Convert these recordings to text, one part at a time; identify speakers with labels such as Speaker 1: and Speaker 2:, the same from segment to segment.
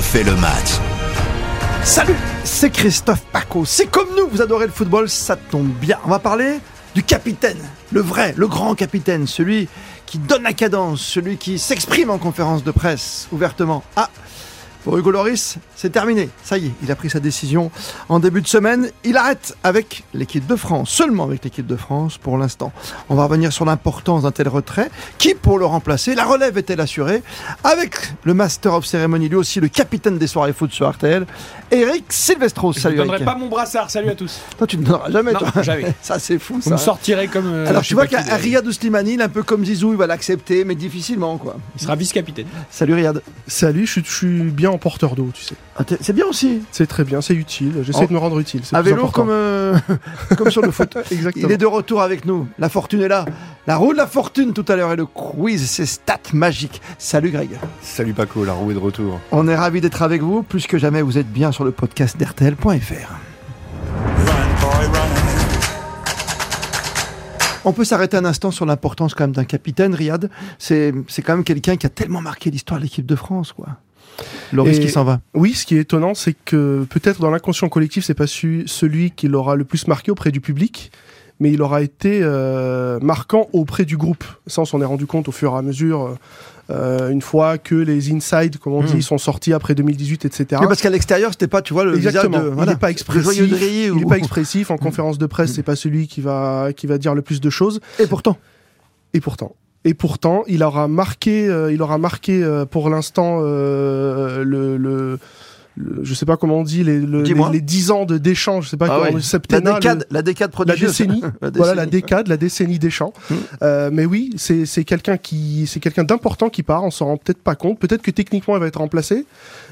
Speaker 1: refait le match.
Speaker 2: Salut, c'est Christophe Paco. C'est comme nous, vous adorez le football, ça tombe bien. On va parler du capitaine, le vrai, le grand capitaine, celui qui donne la cadence, celui qui s'exprime en conférence de presse ouvertement. Ah, pour Hugo Loris, c'est terminé. Ça y est, il a pris sa décision en début de semaine. Il arrête avec l'équipe de France, seulement avec l'équipe de France pour l'instant. On va revenir sur l'importance d'un tel retrait. Qui pour le remplacer La relève est-elle assurée? Avec le Master of Ceremony, lui aussi le capitaine des soirées foot sur RTL, Eric Silvestro.
Speaker 3: Je
Speaker 2: Salut
Speaker 3: ne donnerai
Speaker 2: Eric.
Speaker 3: pas mon brassard. Salut à tous.
Speaker 2: Toi, tu ne donneras jamais,
Speaker 3: Non,
Speaker 2: toi.
Speaker 3: jamais.
Speaker 2: Ça, c'est fou,
Speaker 3: Vous
Speaker 2: ça.
Speaker 3: me sortirez comme. euh,
Speaker 2: Alors,
Speaker 3: je
Speaker 2: tu vois qu'un
Speaker 3: d'ailleurs.
Speaker 2: Riyad Slimani, il est un peu comme Zizou, il va l'accepter, mais difficilement, quoi.
Speaker 3: Il sera vice-capitaine.
Speaker 2: Salut Riyad.
Speaker 4: Salut, je suis, je suis bien en porteur d'eau, tu sais.
Speaker 2: Ah, C'est bien aussi.
Speaker 4: C'est très bien, c'est utile. J'essaie
Speaker 2: En-
Speaker 4: de me rendre utile. c'est
Speaker 2: À vélo comme, euh, comme sur le foot.
Speaker 4: Exactement.
Speaker 2: Il est de retour avec nous. La fortune est là. La roue de la fortune tout à l'heure et le quiz, c'est stats magiques. Salut Greg.
Speaker 5: Salut Paco, la roue est de retour.
Speaker 2: On est ravis d'être avec vous. Plus que jamais, vous êtes bien sur le podcast d'RTL.fr. On peut s'arrêter un instant sur l'importance quand même d'un capitaine, Riyad. C'est c'est quand même quelqu'un qui a tellement marqué l'histoire de l'équipe de France, quoi. Loris
Speaker 4: Et-
Speaker 2: qui s'en va.
Speaker 4: Oui, ce qui est étonnant, c'est que peut-être dans l'inconscient collectif, c'est pas su- celui qui l'aura le plus marqué auprès du public, mais il aura été euh, marquant auprès du groupe. Ça, on s'en est rendu compte au fur et à mesure, euh, une fois que les inside, comme on
Speaker 2: Mm.
Speaker 4: dit, sont sortis après 2018, etc.
Speaker 2: Oui, parce qu'à l'extérieur, c'était pas, tu vois, le
Speaker 4: Exactement. il n'est pas expressif. Il
Speaker 2: ou-
Speaker 4: n'est pas expressif en conférence de presse. C'est pas celui qui va qui va dire le plus de choses.
Speaker 2: Et pourtant.
Speaker 4: Et pourtant. Et pourtant, il aura marqué, euh, il aura marqué euh, pour l'instant euh, le, le, le- je sais pas comment on dit, les, le- les, les 10 ans de Deschamps, je sais pas
Speaker 2: Ah
Speaker 4: comment
Speaker 2: ouais.
Speaker 4: on dit,
Speaker 2: La
Speaker 4: septennat, le-
Speaker 2: décade, la décade
Speaker 4: la décennie,
Speaker 2: La
Speaker 4: voilà la
Speaker 2: décennie.
Speaker 4: décade, la décennie Deschamps.
Speaker 2: Mm.
Speaker 4: Euh, mais oui, c'est c'est quelqu'un qui, c'est quelqu'un d'important qui part. On s'en rend peut-être pas compte. Peut-être que techniquement il va être remplacé,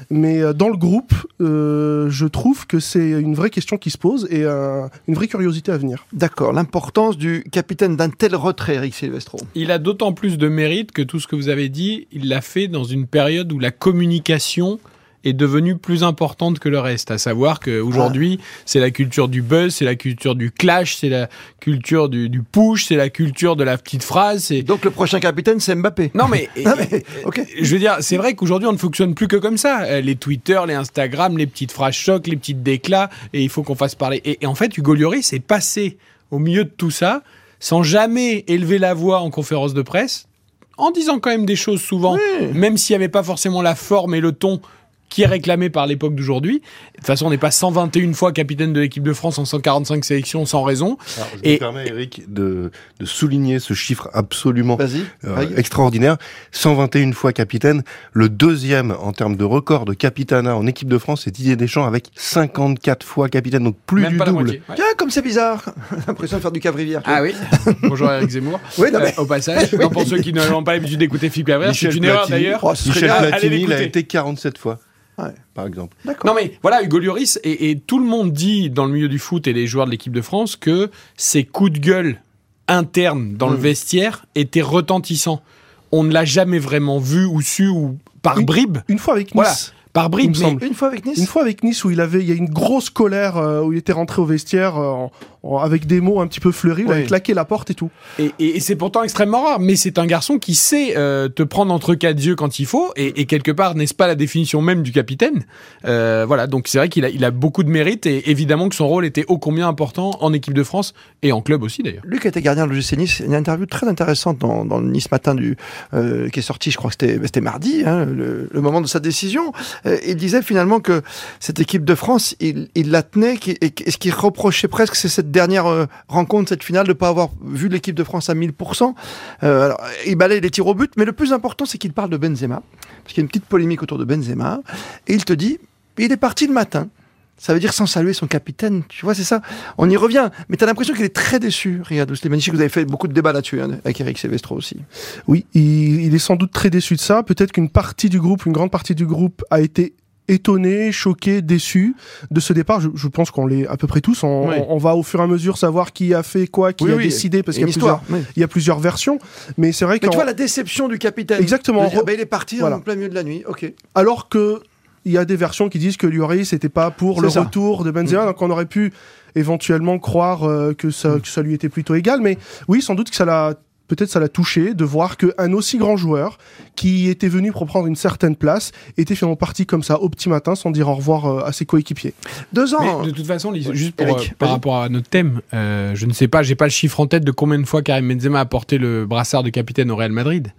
Speaker 4: mais euh, dans le groupe, euh, je trouve que c'est une vraie question qui se pose et euh, une vraie curiosité à venir.
Speaker 2: D'accord, l'importance du capitaine d'un tel retrait, Eric Silvestro.
Speaker 3: Il a d'autant plus de mérite que tout ce que vous avez dit, il l'a fait dans une période où la communication est devenue plus importante que le reste. À savoir qu'aujourd'hui, c'est la culture du buzz, c'est la culture du clash, c'est la culture du, du push, c'est la culture de la petite phrase.
Speaker 2: Donc le prochain capitaine, c'est Mbappé.
Speaker 3: non mais,
Speaker 2: Ah,
Speaker 3: je veux dire, c'est vrai qu'aujourd'hui on ne fonctionne plus que comme ça. Les Twitter, les Instagram, les petites phrases chocs, les petites déclats, et il faut qu'on fasse parler. Et, et en fait, Hugo Lloris est passé au milieu de tout ça sans jamais élever la voix en conférence de presse, en disant quand même des choses souvent,
Speaker 2: Oui.
Speaker 3: même s'il n'y avait pas forcément la forme et le ton qui est réclamé par l'époque d'aujourd'hui. De toute façon, on n'est pas 121 fois capitaine de l'équipe de France en 145 sélections sans raison.
Speaker 5: Alors, je
Speaker 3: Et-
Speaker 5: me permets, Eric, de, de souligner ce chiffre absolument euh, extraordinaire. 121 fois capitaine. Le deuxième en termes de record de capitana en équipe de France, c'est Didier Deschamps avec 54 fois capitaine, donc plus
Speaker 3: même
Speaker 5: du double.
Speaker 3: moitié. Ouais.
Speaker 2: Tiens, comme c'est bizarre. J'ai l'impression de faire du cavrivière.
Speaker 3: Ah oui. Bonjour Eric Zemmour.
Speaker 2: Oui, non, mais-
Speaker 3: Euh, au passage, non, pour ceux qui n'ont pas l'habitude d'écouter Philippe Cabrera, c'est une erreur d'ailleurs.
Speaker 2: Oh,
Speaker 5: Michel Platini, il a été 47 fois,
Speaker 2: Ouais.
Speaker 5: par exemple.
Speaker 3: Non mais voilà, Hugo Lloris et, et tout le monde dit dans le milieu du foot et les joueurs de l'équipe de France que ces coups de gueule internes dans le
Speaker 2: Mm.
Speaker 3: vestiaire étaient retentissants. On ne l'a jamais vraiment vu ou su ou par bribes,
Speaker 4: Une fois avec Nice.
Speaker 3: Voilà. par bribes.
Speaker 4: Il me semble.
Speaker 2: Une fois avec Nice.
Speaker 4: Une fois avec Nice où il avait, il y a une grosse colère euh, où il était rentré au vestiaire euh, en- avec des mots un petit peu fleuris, où il avait claqué la porte et tout.
Speaker 3: Et, et- et c'est pourtant extrêmement rare, mais c'est un garçon qui sait euh, te prendre entre quatre yeux quand il faut, et, et quelque part, n'est-ce pas la définition même du capitaine? Euh, Voilà, donc c'est vrai qu'il a, il a beaucoup de mérite, et évidemment que son rôle était ô combien important en équipe de France, et en club aussi d'ailleurs.
Speaker 2: Luc était gardien de l'OGC Nice. Une interview très intéressante dans, dans le Nice Matin du, euh, qui est sorti, je crois que c'était c'était mardi, hein, le, le moment de sa décision. Euh, il disait finalement que cette équipe de France, il, il la tenait, et, et ce qu'il reprochait presque, c'est cette dernière euh, rencontre, cette finale, de ne pas avoir vu l'équipe de France à 1000%. Euh, il balaye les tirs au but, mais le plus important, c'est qu'il parle de Benzema, parce qu'il y a une petite polémique autour de Benzema, et il te dit, il est parti le matin. Ça veut dire sans saluer son capitaine, tu vois, c'est ça. On y revient, mais tu as l'impression qu'il est très déçu, Riyad Slimani. Je vous avez fait beaucoup de débats là-dessus, hein, avec Eric Silvestro aussi.
Speaker 4: Oui, il est sans doute très déçu de ça. Peut-être qu'une partie du groupe, une grande partie du groupe a été étonné, choqué, déçu de ce départ. Je, je pense qu'on l'est à peu près tous. On,
Speaker 2: Oui.
Speaker 4: on- on va au fur et à mesure savoir qui a fait quoi, qui
Speaker 2: Oui,
Speaker 4: a
Speaker 2: oui,
Speaker 4: décidé, parce
Speaker 2: Il
Speaker 4: qu'il
Speaker 2: y a
Speaker 4: y, a plusieurs-
Speaker 2: histoire. oui.
Speaker 4: il y a plusieurs versions. Mais c'est vrai
Speaker 2: Mais
Speaker 4: qu'en
Speaker 2: tu vois la déception du capitaine.
Speaker 4: Exactement.
Speaker 2: Dire, bah, il est parti
Speaker 4: Voilà.
Speaker 2: en plein milieu de la nuit. Ok.
Speaker 4: alors que il y a des versions qui disent que Lloris c'était pas pour le
Speaker 2: ça.
Speaker 4: retour de Benzema, donc on aurait pu éventuellement croire euh, que, ça, que ça lui était plutôt égal. Mais oui, sans doute que ça l'a peut-être ça l'a touché de voir qu'un aussi grand joueur qui était venu pour prendre une certaine place était finalement parti comme ça au petit matin sans dire au revoir euh, à ses coéquipiers.
Speaker 2: Deux ans.
Speaker 3: Mais de toute façon, juste pour,
Speaker 2: Eric,
Speaker 3: euh, par rapport à notre thème, euh, je ne sais pas, j'ai pas le chiffre en tête de combien de fois Karim Benzema a porté le brassard de capitaine au Real Madrid,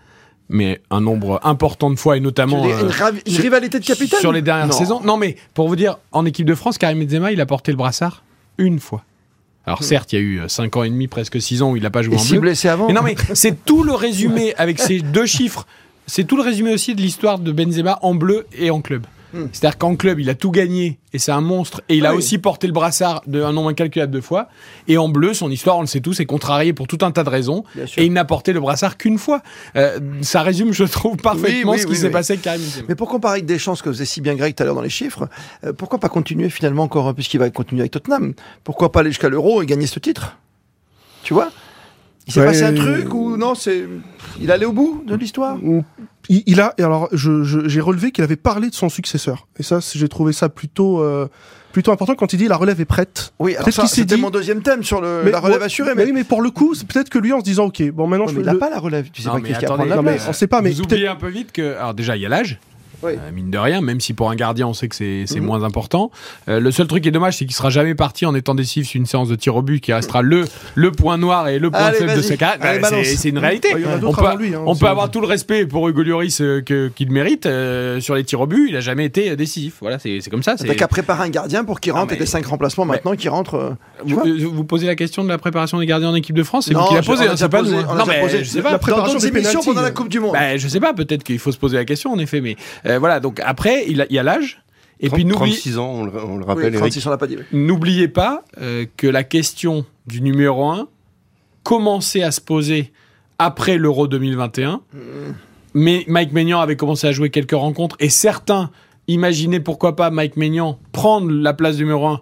Speaker 3: mais un nombre important de fois et notamment euh,
Speaker 2: une, ravi- une
Speaker 3: sur-
Speaker 2: rivalité de capitaine?
Speaker 3: sur les dernières
Speaker 2: Non.
Speaker 3: saisons. Non, mais pour vous dire, en équipe de France, Karim Benzema, il a porté le brassard une fois. Alors certes, il y a eu 5 ans et demi, presque 6 ans où il n'a pas joué
Speaker 2: Et
Speaker 3: en bleu.
Speaker 2: blessé avant
Speaker 3: Mais non, mais c'est tout le résumé avec ces deux chiffres. C'est tout le résumé aussi de l'histoire de Benzema en bleu et en club.
Speaker 2: Hmm.
Speaker 3: C'est-à-dire qu'en club, il a tout gagné et c'est un monstre. Et il a
Speaker 2: Oui.
Speaker 3: aussi porté le brassard de un nombre incalculable de fois. Et en bleu, son histoire, on le sait tous, est contrariée pour tout un tas de raisons. Et il n'a porté le brassard qu'une fois. Euh, ça résume, je trouve, parfaitement
Speaker 2: Oui, oui,
Speaker 3: ce qui
Speaker 2: oui,
Speaker 3: s'est
Speaker 2: oui.
Speaker 3: passé avec Karim Benzema.
Speaker 2: Mais pour comparer avec Deschamps, ce que faisait si bien Greg tout à l'heure dans les chiffres, euh, pourquoi pas continuer finalement encore, euh, puisqu'il va continuer avec Tottenham? Pourquoi pas aller jusqu'à l'Euro et gagner ce titre? Tu vois? Il s'est
Speaker 4: Ouais.
Speaker 2: passé un truc ou non c'est Il allait au bout de l'histoire?
Speaker 4: Il, il a, et alors je- je- j'ai relevé qu'il avait parlé de son successeur. Et ça, j'ai trouvé ça plutôt, euh, plutôt important quand il dit la relève est prête.
Speaker 2: Oui, alors ça,
Speaker 4: qu'il
Speaker 2: c'était
Speaker 4: dit-
Speaker 2: mon deuxième thème sur le,
Speaker 4: Mais-
Speaker 2: la relève
Speaker 4: ouais,
Speaker 2: assurée.
Speaker 4: Mais
Speaker 2: Mais,
Speaker 4: oui, mais pour le coup, c'est peut-être que lui en se disant, ok, bon maintenant
Speaker 2: Ouais,
Speaker 4: je
Speaker 2: mais il
Speaker 4: le-
Speaker 2: n'a pas la relève. Tu sais
Speaker 3: Non,
Speaker 2: pas
Speaker 3: mais
Speaker 2: qui qui va
Speaker 3: attendez,
Speaker 2: prendre la
Speaker 4: non, mais on sait pas, mais
Speaker 3: Vous
Speaker 4: peut-être-
Speaker 3: oubliez un peu vite que, alors déjà, il y a l'âge.
Speaker 2: Oui.
Speaker 3: Euh, mine de rien, même si pour un gardien on sait que c'est
Speaker 2: Mhm.
Speaker 3: moins important. Euh, le seul truc qui est dommage, c'est qu'il sera jamais parti en étant décisif sur une séance de tir au but qui restera le, le point noir et le point
Speaker 2: Allez,
Speaker 3: faible de sa carrière. Bah, c'est une réalité.
Speaker 4: Ouais,
Speaker 3: on peut,
Speaker 4: lui, hein,
Speaker 3: on peut avoir tout le respect pour Hugo Lloris euh, qu'il mérite sur les tirs au but. Il a jamais été décisif. Voilà, c'est comme ça.
Speaker 2: T'as qu'à préparer un gardien pour qu'il rentre
Speaker 3: mais-
Speaker 2: et des cinq remplacements maintenant qui rentrent.
Speaker 3: Vous, vous posez la question de la préparation des gardiens en équipe de France, c'est vous qui la posez, hein, c'est pas hein. Non, mais je sais pas.
Speaker 4: la
Speaker 2: Dans
Speaker 4: préparation
Speaker 2: d'autres
Speaker 4: des
Speaker 2: émissions pendant la. Coupe du Monde.
Speaker 3: Bah, je sais pas, peut-être qu'il faut se poser la question en effet, mais voilà. Donc après, il, a- il y a l'âge. Et puis n'oublie-
Speaker 5: 36 ans, on le, on le
Speaker 2: Oui,
Speaker 5: rappelle, Eric.
Speaker 2: 36, on l'a pas dit. oui.
Speaker 3: N'oubliez pas euh, que la question du numéro 1 commençait à se poser après l'Euro 2021. Mais Mike Maignan avait commencé à jouer quelques rencontres et certains imaginaient pourquoi pas Mike Maignan prendre la place du numéro 1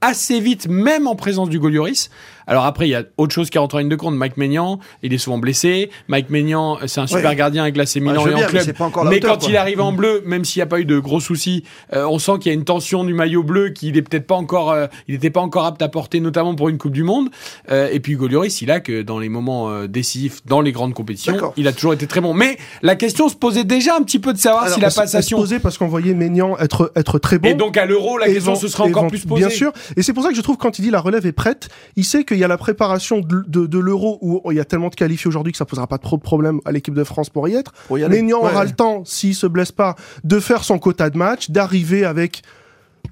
Speaker 3: assez vite, même en présence du Golioris. Alors après, il y a autre chose qui rentre en ligne de compte. Mike Maignan, il est souvent blessé. Mike Maignan, c'est un super
Speaker 2: Ouais.
Speaker 3: gardien avec l'AC Milan
Speaker 2: Ouais, veux
Speaker 3: et en
Speaker 2: bien,
Speaker 3: club.
Speaker 2: pas
Speaker 3: Mais
Speaker 2: hauteur,
Speaker 3: quand
Speaker 2: quoi.
Speaker 3: il arrive en bleu, même s'il n'y a pas eu de gros soucis, euh, on sent qu'il y a une tension du maillot bleu qu'il est peut-être pas encore, euh, il n'était pas encore apte à porter, notamment pour une Coupe du Monde. Euh, et puis Hugo Lloris, il a que dans les moments décisifs, dans les grandes compétitions, il a toujours été très bon. Mais la question se posait déjà un petit peu de savoir
Speaker 2: Alors,
Speaker 3: si la
Speaker 4: Elle se-
Speaker 3: passation.
Speaker 4: posait parce qu'on voyait Maignan être, être très bon.
Speaker 3: Et donc à l'Euro, la
Speaker 4: Et
Speaker 3: question se sera encore plus posée.
Speaker 4: Bien sûr. Et c'est pour ça que je trouve quand il dit la relève est prête, il sait qu'il y a la préparation de, de- de l'euro où il y a tellement de qualifiés aujourd'hui que ça posera pas trop de problèmes à l'équipe de France pour y être.
Speaker 2: Pour y aller.
Speaker 4: Maignan
Speaker 2: Ouais.
Speaker 4: aura le temps, s'il se blesse pas, de faire son quota de match, d'arriver avec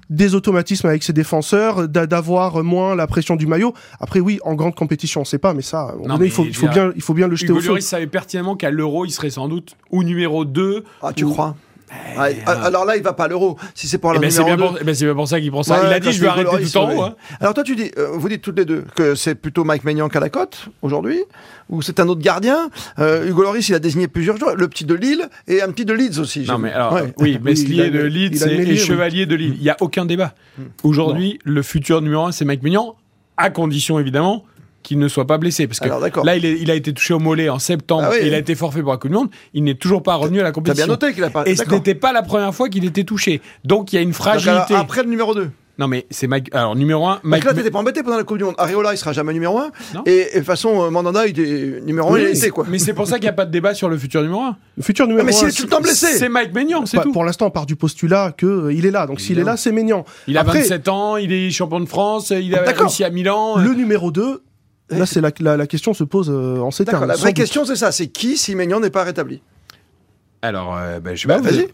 Speaker 4: des automatismes avec ses défenseurs, d'a- d'avoir moins la pression du maillot. Après, oui, en grande compétition, on sait pas, mais ça,
Speaker 3: Non,
Speaker 4: donné,
Speaker 3: mais
Speaker 4: il faut, il faut bien, il faut bien le jeter
Speaker 3: Hugo
Speaker 4: au feu.
Speaker 3: Lloris savait pertinemment qu'à l'Euro, il serait sans doute ou numéro 2.
Speaker 2: Ah, tu
Speaker 3: ou-
Speaker 2: crois? Ouais,
Speaker 3: euh,
Speaker 2: Alors là, il va pas à l'Euro. Si c'est pour
Speaker 3: Eh
Speaker 2: le
Speaker 3: ben, c'est
Speaker 2: numéro
Speaker 3: bien,
Speaker 2: 2.
Speaker 3: pour- eh ben, c'est bien pour ça qu'il prend ça.
Speaker 2: Ouais,
Speaker 3: il a dit je vais arrêter tout en
Speaker 2: ouais.
Speaker 3: haut. hein.
Speaker 2: Alors toi, tu dis, euh, vous dites toutes les deux que c'est plutôt Mike Maignan qu'à la cote aujourd'hui, ou c'est un autre gardien. Euh, Hugo Lloris, il a désigné plusieurs joueurs, le petit de Lille et un petit de Leeds aussi.
Speaker 3: Non mais alors
Speaker 2: Ouais.
Speaker 3: oui,
Speaker 4: il
Speaker 3: Meslier
Speaker 4: a-
Speaker 3: de Leeds et, et
Speaker 4: oui.
Speaker 3: Chevalier de Lille. Il y a aucun débat. Aujourd'hui, le futur numéro un, c'est Mike Maignan, à condition évidemment qu'il ne soit pas blessé, parce que
Speaker 2: Alors,
Speaker 3: là, il, est- il a été touché au mollet en septembre
Speaker 2: Ah oui.
Speaker 3: et il a été forfait pour la Coupe du Monde. Il n'est toujours pas revenu à la
Speaker 2: T'as
Speaker 3: compétition.
Speaker 2: bien noté qu'il a pas.
Speaker 3: Et ce n'était pas la première fois qu'il était touché. Donc il y a une
Speaker 2: Donc,
Speaker 3: fragilité.
Speaker 2: alors, après le numéro 2.
Speaker 3: Non mais c'est Mike. Alors numéro un,
Speaker 2: Parce
Speaker 3: Mike.
Speaker 2: que là, t'étais pas embêté pendant la Coupe du Monde. Areola, il sera jamais numéro 1.
Speaker 3: Non.
Speaker 2: Et, et de toute façon, euh, Mandanda, il est numéro 1,
Speaker 3: Oui,
Speaker 2: il était quoi.
Speaker 3: Mais c'est pour ça qu'il n'y a pas de débat sur le futur numéro 1.
Speaker 4: Le futur
Speaker 2: Ah,
Speaker 4: numéro
Speaker 2: mais s'il
Speaker 4: un,
Speaker 2: est tout le temps blessé.
Speaker 3: C'est Mike Maignan, c'est
Speaker 4: Pas-
Speaker 3: tout.
Speaker 4: Pour l'instant, on part du postulat que euh, il est là. Donc s'il est là, c'est Maignan.
Speaker 3: Il a
Speaker 4: Après,
Speaker 3: 27 ans, il est champion de France, il a
Speaker 2: D'accord.
Speaker 3: réussi à Milan.
Speaker 4: Le numéro 2, là, c'est la, la, la question se pose euh, en ces termes.
Speaker 2: la vraie
Speaker 4: doute.
Speaker 2: question, c'est ça. C'est qui si Maignan n'est pas rétabli?
Speaker 3: Alors, euh, ben, je sais
Speaker 2: Bah, vas-y.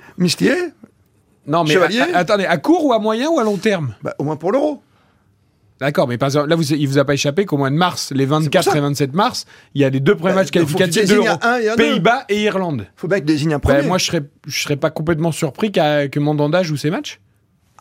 Speaker 3: Non, mais
Speaker 2: Chevalier
Speaker 3: a- attendez, à court ou à moyen ou à long terme?
Speaker 2: Bah, Au moins pour l'Euro.
Speaker 3: D'accord, mais par exemple, là, vous, il vous a pas échappé qu'au mois de mars, les 24
Speaker 2: ça.
Speaker 3: et 27 mars, il y a les deux premiers
Speaker 2: Bah,
Speaker 3: matchs qualificatifs de l'Euro. Pays-Bas et Irlande.
Speaker 2: faut bien que désigne un
Speaker 3: Ben,
Speaker 2: premier.
Speaker 3: moi, je serais, je serais pas complètement surpris que Mandanda joue ces matchs.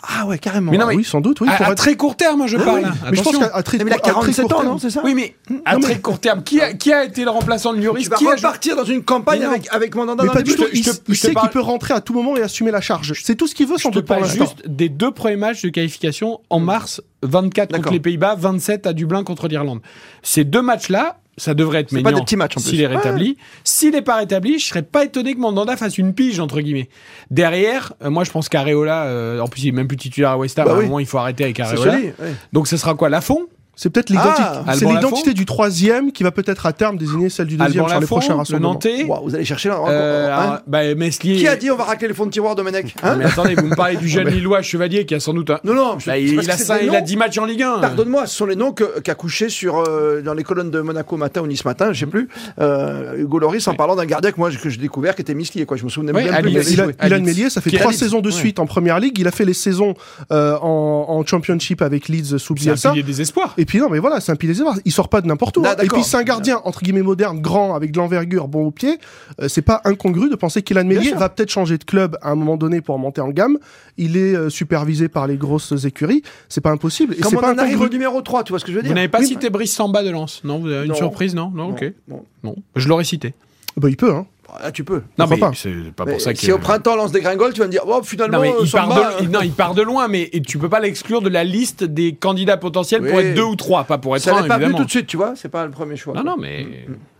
Speaker 2: Ah ouais, carrément.
Speaker 3: Mais non,
Speaker 4: Ah
Speaker 3: mais-
Speaker 4: oui, sans doute, oui.
Speaker 3: à,
Speaker 4: pour
Speaker 3: à
Speaker 4: être-
Speaker 3: très court terme, je
Speaker 2: Ah
Speaker 3: parle.
Speaker 2: oui.
Speaker 4: Mais je pense qu'à très,
Speaker 2: Mais il a
Speaker 4: à très
Speaker 2: 47
Speaker 4: court
Speaker 2: ans,
Speaker 4: terme-
Speaker 2: non C'est ça
Speaker 3: Oui, mais à
Speaker 4: Non,
Speaker 3: très
Speaker 4: mais-
Speaker 3: court terme, qui a, qui a été le remplaçant de Lloris Qui a joué-
Speaker 2: repartir dans une campagne avec, avec Mandanda
Speaker 4: Mais
Speaker 2: dans
Speaker 4: pas du tout.
Speaker 3: je
Speaker 4: Il, sait
Speaker 3: parle-
Speaker 4: qu'il peut rentrer à tout moment et assumer la charge. C'est tout ce qu'il veut, sans
Speaker 3: Je te
Speaker 4: doute, l'instant.
Speaker 3: juste des deux premiers matchs de qualification en mars, 24 contre les Pays-Bas, 27 à Dublin contre l'Irlande. Ces deux matchs-là, ça devrait être
Speaker 2: pas
Speaker 3: Maignan
Speaker 2: des petits matchs, en plus.
Speaker 3: s'il est rétabli. S'il n'est pas rétabli, je serais pas étonné que Mandanda fasse une pige entre guillemets. Derrière, euh, moi je pense qu'Areola, euh, en plus il est même plus titulaire à West Ham,
Speaker 2: Bah
Speaker 3: à un moment il faut arrêter avec Areola.
Speaker 2: joli. ouais.
Speaker 3: Donc ce sera quoi Lafont?
Speaker 4: C'est peut-être l'identité,
Speaker 2: Ah,
Speaker 4: l'identité
Speaker 3: Lafont
Speaker 4: du troisième qui va peut-être à terme désigner celle du deuxième
Speaker 3: Alban
Speaker 4: sur les prochains
Speaker 3: le
Speaker 4: rassemblements.
Speaker 3: Nantais.
Speaker 2: Waouh, vous allez chercher là.
Speaker 3: Euh,
Speaker 2: hein
Speaker 3: bah, Meslier.
Speaker 2: Qui a dit on va racler les fonds de tiroir, Domenech
Speaker 3: Non,
Speaker 2: hein
Speaker 3: mais attendez, vous me parlez du jeune Lillois Chevalier qui a sans doute un.
Speaker 2: Non, non,
Speaker 3: Bah, il, il a il a
Speaker 2: noms.
Speaker 3: 10 matchs en Ligue 1.
Speaker 2: Pardonne-moi, ce sont les noms qu'a couché sur euh, dans les colonnes de Monaco matin ou Nice matin, je sais plus. Euh, Hugo Loris en parlant d'un gardien que moi que j'ai découvert qui était Mislier quoi. Je me souvenais
Speaker 3: Oui,
Speaker 2: même
Speaker 3: à
Speaker 2: plus. Il
Speaker 3: Il
Speaker 4: Ilan. Meslier, ça fait trois saisons de suite en première ligue. Il a fait les saisons euh, en, championship avec Leeds sous
Speaker 3: C'est un
Speaker 4: Bielsa.
Speaker 3: pilier des espoirs.
Speaker 4: Et puis non, mais voilà, c'est un pilier des Il sort pas de n'importe où.
Speaker 2: Ah,
Speaker 4: hein. Et puis c'est un gardien entre guillemets moderne, grand, avec de l'envergure, bon au pied. Euh, c'est pas incongru de penser qu'Ilan Meslier
Speaker 2: sûr.
Speaker 4: va peut-être changer de club à un moment donné pour monter en gamme. Il est euh, supervisé par les grosses écuries. C'est pas impossible. Et
Speaker 2: Comme
Speaker 4: c'est
Speaker 2: on
Speaker 4: pas
Speaker 2: en arrive au
Speaker 4: incongru.
Speaker 2: numéro 3, tu vois ce que je veux
Speaker 3: Vous
Speaker 2: dire?
Speaker 3: n'avez pas
Speaker 2: Oui,
Speaker 3: cité Brice Samba de Lens Non, vous avez une
Speaker 2: Non.
Speaker 3: surprise, non? Non, ok.
Speaker 2: non.
Speaker 3: Non, je l'aurais cité.
Speaker 4: Bah, il peut. Hein.
Speaker 2: Ah, tu peux.
Speaker 3: Non, mais
Speaker 4: pas
Speaker 3: c'est pas
Speaker 2: Mais
Speaker 3: pour ça
Speaker 2: si
Speaker 3: que.
Speaker 2: au printemps lance des gringoles, tu vas me dire, oh finalement,
Speaker 3: Non, mais il
Speaker 2: Samba,
Speaker 3: part, de,
Speaker 2: euh,
Speaker 3: il- non, il part de loin, mais tu peux pas l'exclure de la liste des candidats potentiels pour
Speaker 2: Oui.
Speaker 3: être deux ou trois, pas pour être
Speaker 2: ça
Speaker 3: un,
Speaker 2: pas venu tout de suite, tu vois, c'est pas le premier choix.
Speaker 3: Non,
Speaker 2: quoi.
Speaker 3: non, mais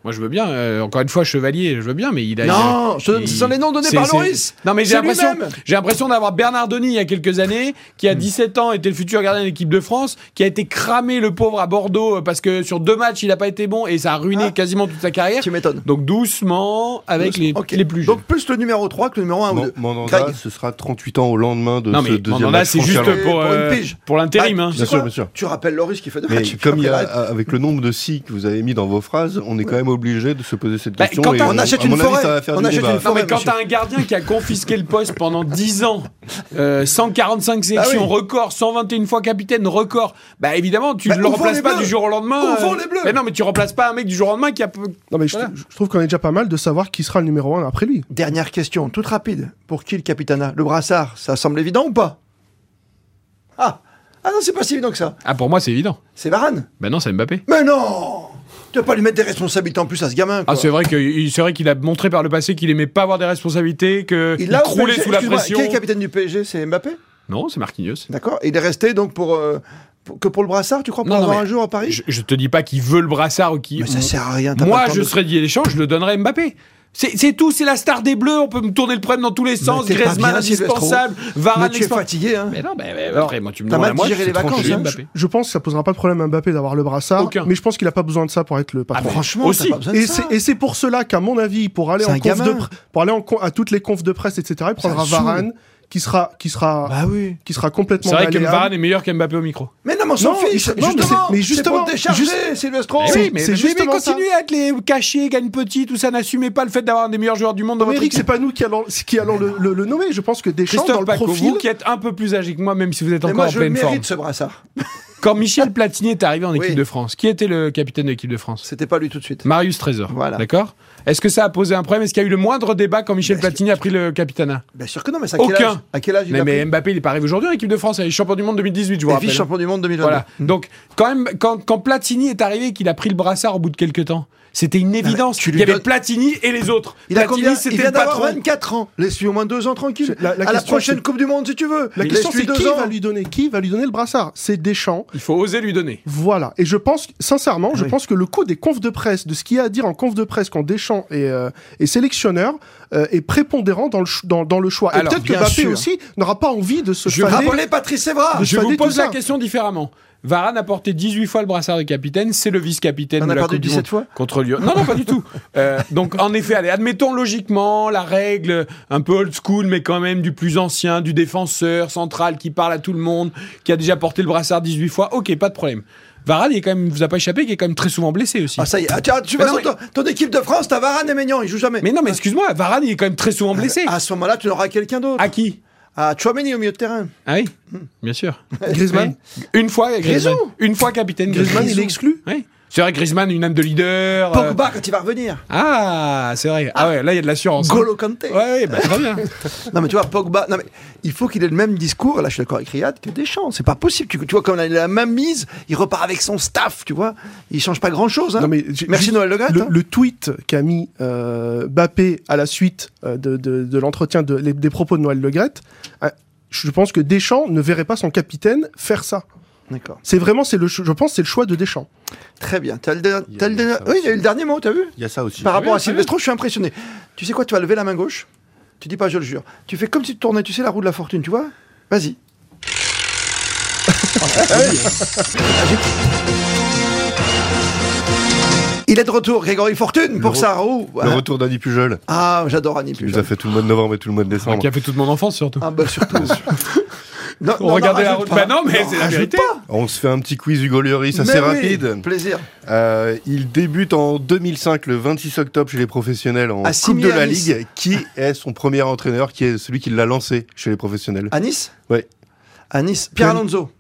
Speaker 3: moi je veux bien. euh, encore une fois, Chevalier, je veux bien, mais il a.
Speaker 2: Non, ce
Speaker 3: il-
Speaker 2: ce sont les noms donnés par Loris.
Speaker 3: Non, mais j'ai l'impression, j'ai l'impression d'avoir Bernard Denis il y a quelques années, qui
Speaker 2: Hmm.
Speaker 3: a 17 ans était le futur gardien de l'équipe de France, qui a été cramé le pauvre à Bordeaux euh, parce que sur deux matchs il a pas été bon et ça a ruiné
Speaker 2: Ah.
Speaker 3: quasiment toute sa carrière.
Speaker 2: Tu m'étonnes.
Speaker 3: Donc doucement avec les, les plus jeunes.
Speaker 2: Donc plus le numéro 3 que le numéro 1 ou
Speaker 5: Man-
Speaker 2: 2.
Speaker 5: Mandanda, ce sera 38 ans au lendemain de
Speaker 3: non
Speaker 5: ce
Speaker 3: mais
Speaker 5: deuxième
Speaker 3: Mandanda
Speaker 5: match
Speaker 3: c'est juste pour,
Speaker 2: Pour une
Speaker 3: euh,
Speaker 2: pige.
Speaker 3: pour l'intérim.
Speaker 2: Bah,
Speaker 3: hein.
Speaker 5: Bien sûr, bien sûr.
Speaker 2: Tu rappelles Loris qui fait deux
Speaker 5: Mais
Speaker 2: matchs.
Speaker 5: comme il y a,
Speaker 2: arrête.
Speaker 5: avec le nombre de si que vous avez mis dans vos phrases, on est quand même obligé de se poser cette
Speaker 3: Bah,
Speaker 5: question.
Speaker 3: quand
Speaker 2: On achète une
Speaker 5: avis,
Speaker 2: forêt.
Speaker 5: ça va faire
Speaker 2: On achète une
Speaker 3: Non, mais
Speaker 2: forêt,
Speaker 3: quand t'as un gardien qui a confisqué le poste pendant 10 ans, euh, 145 sélections,
Speaker 2: Ah oui.
Speaker 3: record, 121 fois capitaine, record, bah évidemment, tu
Speaker 2: Bah,
Speaker 3: ne le
Speaker 2: où vont
Speaker 3: remplaces pas
Speaker 2: Bleus
Speaker 3: du jour au lendemain. Euh,
Speaker 2: les Bleus
Speaker 3: Mais non, mais tu remplaces pas un mec du jour au lendemain qui a.
Speaker 4: Non, mais je,
Speaker 3: Voilà.
Speaker 4: je trouve qu'on est déjà pas mal de savoir qui sera le numéro 1 après lui.
Speaker 2: Dernière question, toute rapide. Pour qui le capitana? Le brassard, ça semble évident ou pas? Ah Ah non, c'est pas si évident que ça.
Speaker 3: Ah, pour moi, c'est évident.
Speaker 2: C'est Varane?
Speaker 3: Bah non, c'est Mbappé.
Speaker 2: Mais non Tu vas pas lui mettre des responsabilités en plus à ce gamin. Quoi.
Speaker 3: Ah, c'est vrai que c'est vrai qu'il a montré par le passé qu'il aimait pas avoir des responsabilités, qu'il
Speaker 2: Il a
Speaker 3: croulait
Speaker 2: PSG
Speaker 3: sous la pression.
Speaker 2: Qui est capitaine du PSG C'est Mbappé?
Speaker 3: Non, c'est Marquinhos.
Speaker 2: D'accord il est resté donc pour, euh, que pour le brassard, tu crois, pour
Speaker 3: Non,
Speaker 2: avoir un jour à Paris?
Speaker 3: Je, je te dis pas qu'il veut le brassard ou qu'il.
Speaker 2: Mais ça sert à rien.
Speaker 3: Moi, je
Speaker 2: de-
Speaker 3: serais Didier Deschamps, je le donnerais à Mbappé. C'est tout, c'est la star des Bleus. On peut me tourner le problème dans tous les sens. Griezmann indispensable,
Speaker 2: Mais
Speaker 3: Varane
Speaker 2: tu es fatigué, hein
Speaker 3: Mais non, mais, mais
Speaker 2: Alors,
Speaker 3: après, moi, tu me demandes
Speaker 2: mal
Speaker 3: à moi,
Speaker 2: les vacances, hein.
Speaker 3: Mbappé.
Speaker 4: Je pense que ça posera pas de problème à Mbappé d'avoir le brassard,
Speaker 3: Aucun.
Speaker 4: mais je pense qu'il a pas besoin de ça pour être le
Speaker 3: Ah,
Speaker 4: patron.
Speaker 2: Franchement,
Speaker 3: Aussi.
Speaker 2: pas besoin de
Speaker 4: Et
Speaker 2: ça.
Speaker 4: c'est, et c'est pour cela qu'à mon avis, pour aller en conf de pour aller en à toutes les confs de presse, etc., il prendra. Varane, qui sera, qui sera,
Speaker 2: Bah oui.
Speaker 4: qui sera complètement
Speaker 3: C'est vrai que. Varane est meilleur qu'Mbappé au micro.
Speaker 2: Mais non, mais on s'en fiche.
Speaker 4: mais- non, mais
Speaker 2: justement,
Speaker 4: c'est- mais justement,
Speaker 2: c'est pour
Speaker 4: juste-
Speaker 2: Sylvestro.
Speaker 3: Eh
Speaker 4: c'est-
Speaker 3: oui, mais,
Speaker 4: c'est
Speaker 3: mais-
Speaker 4: justement
Speaker 3: mais
Speaker 4: ça.
Speaker 3: continuez à être les cachés, gagne petit, tout ça. N'assumez pas le fait d'avoir un des meilleurs joueurs du monde dans
Speaker 4: mais
Speaker 3: votre
Speaker 4: Eric, c'est pas nous qui allons, qui allons le, le- le nommer. Je pense que Deschamps, dans
Speaker 3: Christophe
Speaker 4: le
Speaker 3: Paco,
Speaker 4: profil,
Speaker 3: vous qui êtes un peu plus âgé que moi, même si vous êtes
Speaker 2: Mais
Speaker 3: encore
Speaker 2: moi,
Speaker 3: en
Speaker 2: je le
Speaker 3: pleine forme.
Speaker 2: mérite ce brassard.
Speaker 3: Quand Michel Platini est arrivé en équipe
Speaker 2: Oui.
Speaker 3: de France, qui était le capitaine de l'équipe de France
Speaker 2: C'était pas lui tout de suite.
Speaker 3: Marius Trésor.
Speaker 2: Voilà.
Speaker 3: D'accord? Est-ce que ça a posé un problème? Est-ce qu'il y a eu le moindre débat quand Michel
Speaker 2: sûr.
Speaker 3: Platini a pris le capitanat
Speaker 2: Bien sûr que non, mais c'est à quel
Speaker 3: Aucun.
Speaker 2: âge? À quel âge il
Speaker 3: mais,
Speaker 2: a
Speaker 3: mais
Speaker 2: pris?
Speaker 3: Mbappé, il est pas arrivé aujourd'hui en équipe de France. Il est champion du monde 2018, je vous rappelle.
Speaker 2: vice-champion du monde 2022.
Speaker 3: Voilà. Donc, quand même, quand, quand Platini est arrivé et qu'il a pris le brassard au bout de quelques temps, c'était une évidence. Il y avait
Speaker 2: donnes-
Speaker 3: Platini et les autres.
Speaker 2: Il a
Speaker 3: Platini, c'était le
Speaker 2: d'avoir
Speaker 3: patron.
Speaker 2: 24 ans. Laisse-lui au moins deux ans tranquille.
Speaker 4: La- la
Speaker 2: à la prochaine Coupe du Monde, si tu veux.
Speaker 4: la question c'est
Speaker 2: deux
Speaker 4: qui
Speaker 2: ans.
Speaker 4: va lui donner, qui va lui donner le brassard? C'est Deschamps.
Speaker 3: Il faut oser lui donner.
Speaker 4: Voilà. Et je pense, sincèrement, je pense que le coup des confs de presse, de ce qu'il y a à dire en conf de presse quand Deschamps est, euh, est sélectionneur, euh, est prépondérant dans le, ch- dans, dans le choix.
Speaker 3: Alors,
Speaker 4: et peut-être que Mbappé
Speaker 2: sûr.
Speaker 4: aussi n'aura pas envie de se
Speaker 3: Je
Speaker 4: fader-
Speaker 2: Rappelez Patrice Evra.
Speaker 4: De
Speaker 3: Je vous pose la question différemment. Varane a porté 18 fois le brassard de capitaine, c'est le vice-capitaine
Speaker 2: On
Speaker 3: de
Speaker 2: a
Speaker 3: la
Speaker 2: perdu
Speaker 3: Coupe du
Speaker 2: 17
Speaker 3: Monde
Speaker 2: fois
Speaker 3: contre Lyon. Non, non, pas du tout. Euh, donc, en effet, allez, admettons logiquement la règle un peu old school, mais quand même du plus ancien, du défenseur central qui parle à tout le monde, qui a déjà porté le brassard 18 fois. Ok, pas de problème. Varane, il est quand même, vous a pas échappé, qui est quand même très souvent blessé aussi.
Speaker 2: Ah, ça y est. Ah, tiens, tu vas ton, ton équipe de France, t'as Varane et Maignan, ils jouent jamais.
Speaker 3: Mais non, mais excuse-moi, Varane, il est quand même très souvent blessé.
Speaker 2: À ce moment-là, tu auras quelqu'un d'autre.
Speaker 3: À qui?
Speaker 2: À Chouameni au milieu de terrain.
Speaker 3: Ah oui, bien sûr.
Speaker 4: Griezmann.
Speaker 3: Oui. Une fois, Griezmann.
Speaker 2: Grisou.
Speaker 3: Une fois capitaine.
Speaker 4: Griezmann, il est exclu.
Speaker 3: Oui. C'est vrai, Griezmann, une âme de leader. euh,
Speaker 2: Pogba quand il va revenir.
Speaker 3: Ah, c'est vrai. Ah ouais, là, il y a de l'assurance.
Speaker 2: Golo Kanté.
Speaker 3: Ouais, ouais, bah, très bien.
Speaker 2: Non mais tu vois Pogba, non mais il faut qu'il ait le même discours. Là je suis d'accord avec Riyad que Deschamps. C'est pas possible. Tu, tu vois comme il a la même mise, il repart avec son staff. Tu vois, il change pas grand chose.
Speaker 4: Non, mais
Speaker 2: Merci Noël Le
Speaker 4: Le,
Speaker 2: hein.
Speaker 4: le tweet qu'a mis euh, Bappé à la suite euh, de, de- de l'entretien de, des propos de Noël Le Graët, euh, je pense que Deschamps ne verrait pas son capitaine faire ça.
Speaker 2: D'accord.
Speaker 4: C'est vraiment, c'est le, je pense, c'est le choix de Deschamps.
Speaker 2: Très bien. T'as le,
Speaker 5: Il y a
Speaker 2: le Oui, il y a eu le dernier mot. T'as vu?
Speaker 5: Il y a ça aussi.
Speaker 2: Par rapport à Silvestro, je suis impressionné. Tu sais quoi Tu vas lever la main gauche. Tu dis pas, je le jure. Tu fais comme si tu tournais. Tu sais la roue de la fortune. Tu vois? Vas-y. Ah, Il est de retour, Grégory Fortune, pour ça. Oh,
Speaker 5: Le retour d'Annie Pujol,
Speaker 2: Ah, j'adore Annie
Speaker 5: qui nous a
Speaker 2: Pujol.
Speaker 5: fait tout le mois de novembre et tout le mois de décembre.
Speaker 3: Qui a fait toute mon enfance surtout.
Speaker 2: Ah, bah surtout. non,
Speaker 3: On regardait la
Speaker 2: rajoute
Speaker 3: route. Bah non, mais c'est la vérité.
Speaker 2: pas.
Speaker 5: On se fait un petit quiz Hugo Lloris assez
Speaker 2: Mais oui,
Speaker 5: rapide.
Speaker 2: Plaisir.
Speaker 5: Euh, il débute en 2005, le 26 octobre, chez les professionnels en Coupe de la
Speaker 2: Nice.
Speaker 5: Ligue. Qui est son premier entraîneur Qui est celui qui l'a lancé chez les professionnels?
Speaker 2: À Nice?
Speaker 5: Ouais.
Speaker 2: À Nice. Pierre Alonso?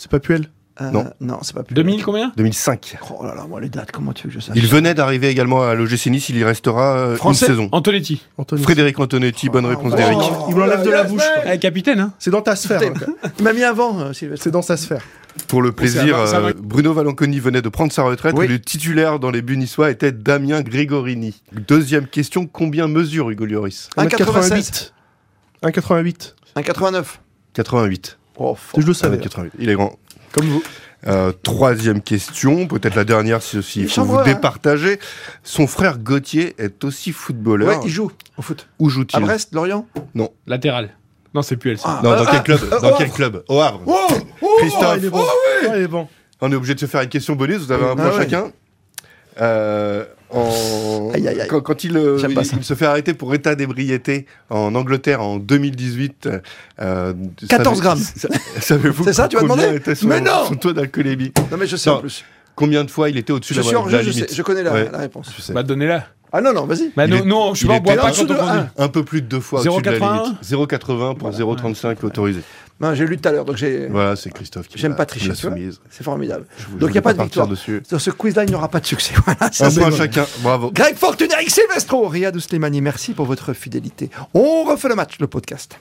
Speaker 4: C'est pas Puel?
Speaker 2: Euh,
Speaker 5: Non.
Speaker 2: Non, c'est pas plus.
Speaker 3: 2000 combien
Speaker 5: 2005.
Speaker 2: Oh là là, moi les dates, comment tu veux que je sache
Speaker 5: Il venait d'arriver également à l'OGC Nice, il y restera euh, une saison.
Speaker 3: Antonetti.
Speaker 4: Anthony.
Speaker 5: Frédéric Antonetti, bonne réponse
Speaker 2: Oh,
Speaker 5: d'Eric.
Speaker 4: Il me l'enlève de la bouche. quoi.
Speaker 3: Eh, capitaine, hein
Speaker 4: C'est dans ta sphère.
Speaker 2: Il m'a mis avant, euh, Sylvestre.
Speaker 4: C'est dans sa sphère.
Speaker 5: Pour le plaisir, euh, Bruno Valanconi venait de prendre sa retraite
Speaker 2: Oui.
Speaker 5: et le titulaire dans les buts niçois était Damien Gregorini. Deuxième question, combien mesure Hugo Lloris?
Speaker 2: 1,96.
Speaker 4: 1,88.
Speaker 2: 1,89.
Speaker 5: 88.
Speaker 2: Oh.
Speaker 4: Je le savais.
Speaker 5: 1m88. Il est grand.
Speaker 4: Comme vous.
Speaker 5: Euh, troisième question, peut-être la dernière si il
Speaker 2: Il
Speaker 5: faut vous
Speaker 2: hein.
Speaker 5: départager. Son frère Gauthier est aussi footballeur.
Speaker 2: Ouais, il joue au foot.
Speaker 5: Où
Speaker 2: À
Speaker 5: joue-t-il
Speaker 2: Brest, Lorient?
Speaker 3: Latéral. Non, c'est plus elle.
Speaker 2: Ah,
Speaker 5: Non, dans
Speaker 2: ah,
Speaker 5: quel club?
Speaker 2: euh,
Speaker 5: Dans quel club? Au Havre.
Speaker 2: Oh, oh,
Speaker 5: Christophe.
Speaker 4: il est bon.
Speaker 2: Oh,
Speaker 4: Ah, il est bon.
Speaker 5: On est obligé de se faire une question bonus, vous avez un
Speaker 2: Ah
Speaker 5: point
Speaker 2: ouais.
Speaker 5: chacun? Euh, en-
Speaker 2: Aïe, aïe, aïe.
Speaker 5: Quand, quand il, euh, il- il se fait arrêter pour état d'ébriété en Angleterre en 2018. euh,
Speaker 2: 14
Speaker 5: savez-
Speaker 2: grammes.
Speaker 5: sa- Savez-vous
Speaker 2: C'est ça, tu vas demander
Speaker 5: était son,
Speaker 2: Mais non
Speaker 5: son taux d'alcoolémie
Speaker 2: Non, mais je sais en
Speaker 5: Non,
Speaker 2: plus.
Speaker 5: Combien de fois il était au-dessus
Speaker 2: Je
Speaker 5: de la,
Speaker 2: suis en
Speaker 5: de la
Speaker 2: jeu, je, sais, je connais la,
Speaker 5: Ouais.
Speaker 2: la réponse.
Speaker 3: Bah, donnez-la.
Speaker 2: Ah non, non, vas-y.
Speaker 3: Bah, non, non, je sais
Speaker 5: il
Speaker 3: pas,
Speaker 2: en
Speaker 3: quand on
Speaker 2: de
Speaker 3: conduit.
Speaker 2: un.
Speaker 5: Un peu plus de deux fois au-dessus de la
Speaker 3: 0,81.
Speaker 5: limite. 0,80 pour 0,35 autorisé.
Speaker 2: Non, j'ai lu tout à l'heure, donc j'ai.
Speaker 5: Voilà, c'est Christophe qui
Speaker 2: J'aime pas tricher. C'est formidable.
Speaker 5: Vous-
Speaker 2: Donc, il n'y a pas de victoire.
Speaker 5: dessus.
Speaker 2: Dans ce quiz-là, il n'y aura pas de succès. Voilà, ça,
Speaker 5: Un chacun, bravo.
Speaker 2: Greg Fortuné, Eric Silvestro, Riyad merci pour votre fidélité. On refait le match, le podcast.